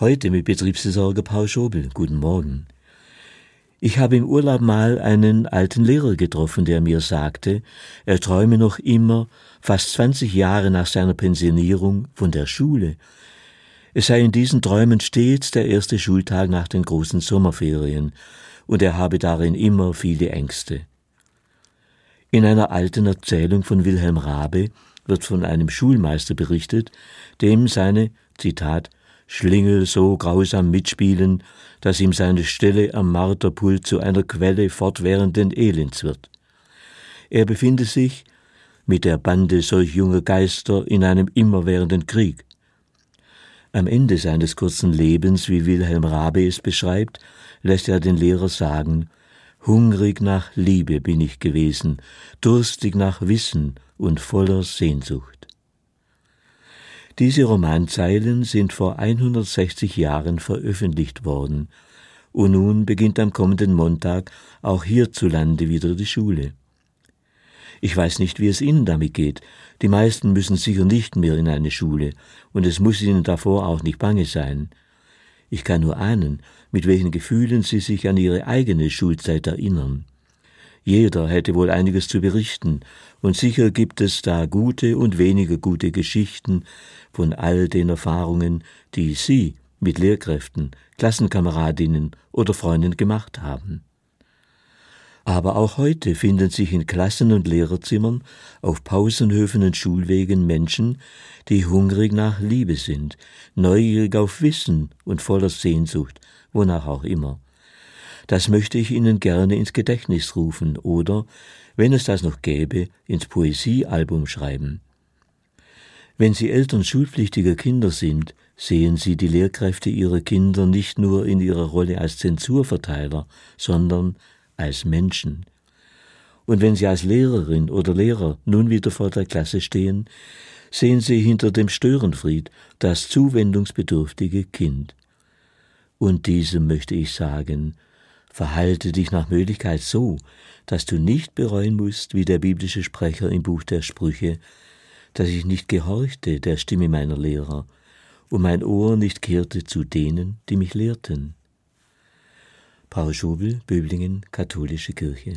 Heute mit Betriebsversorger Paul Schobel. Guten Morgen. Ich habe im Urlaub mal einen alten Lehrer getroffen, der mir sagte, er träume noch immer, fast 20 Jahre nach seiner Pensionierung, von der Schule. Es sei in diesen Träumen stets der erste Schultag nach den großen Sommerferien, und er habe darin immer viele Ängste. In einer alten Erzählung von Wilhelm Rabe wird von einem Schulmeister berichtet, dem seine, Zitat, Schlingel so grausam mitspielen, dass ihm seine Stelle am Marterpult zu einer Quelle fortwährenden Elends wird. Er befinde sich mit der Bande solch junger Geister in einem immerwährenden Krieg. Am Ende seines kurzen Lebens, wie Wilhelm Rabe es beschreibt, lässt er den Lehrer sagen, Hungrig nach Liebe bin ich gewesen, durstig nach Wissen und voller Sehnsucht. Diese Romanzeilen sind vor 160 Jahren veröffentlicht worden, und nun beginnt am kommenden Montag auch hierzulande wieder die Schule. Ich weiß nicht, wie es Ihnen damit geht. Die meisten müssen sicher nicht mehr in eine Schule, und es muss Ihnen davor auch nicht bange sein. Ich kann nur ahnen, mit welchen Gefühlen Sie sich an Ihre eigene Schulzeit erinnern. Jeder hätte wohl einiges zu berichten, und sicher gibt es da gute und weniger gute Geschichten von all den Erfahrungen, die Sie mit Lehrkräften, Klassenkameradinnen oder Freunden gemacht haben. Aber auch heute finden sich in Klassen und Lehrerzimmern, auf Pausenhöfen und Schulwegen Menschen, die hungrig nach Liebe sind, neugierig auf Wissen und voller Sehnsucht, wonach auch immer. Das möchte ich Ihnen gerne ins Gedächtnis rufen oder, wenn es das noch gäbe, ins Poesiealbum schreiben. Wenn Sie Eltern schulpflichtiger Kinder sind, sehen Sie die Lehrkräfte Ihrer Kinder nicht nur in ihrer Rolle als Zensurverteiler, sondern als Menschen. Und wenn Sie als Lehrerin oder Lehrer nun wieder vor der Klasse stehen, sehen Sie hinter dem Störenfried das zuwendungsbedürftige Kind. Und diesem möchte ich sagen, Verhalte dich nach Möglichkeit so, dass du nicht bereuen musst, wie der biblische Sprecher im Buch der Sprüche, dass ich nicht gehorchte der Stimme meiner Lehrer und mein Ohr nicht kehrte zu denen, die mich lehrten. Paul Schubel, Böblingen, Katholische Kirche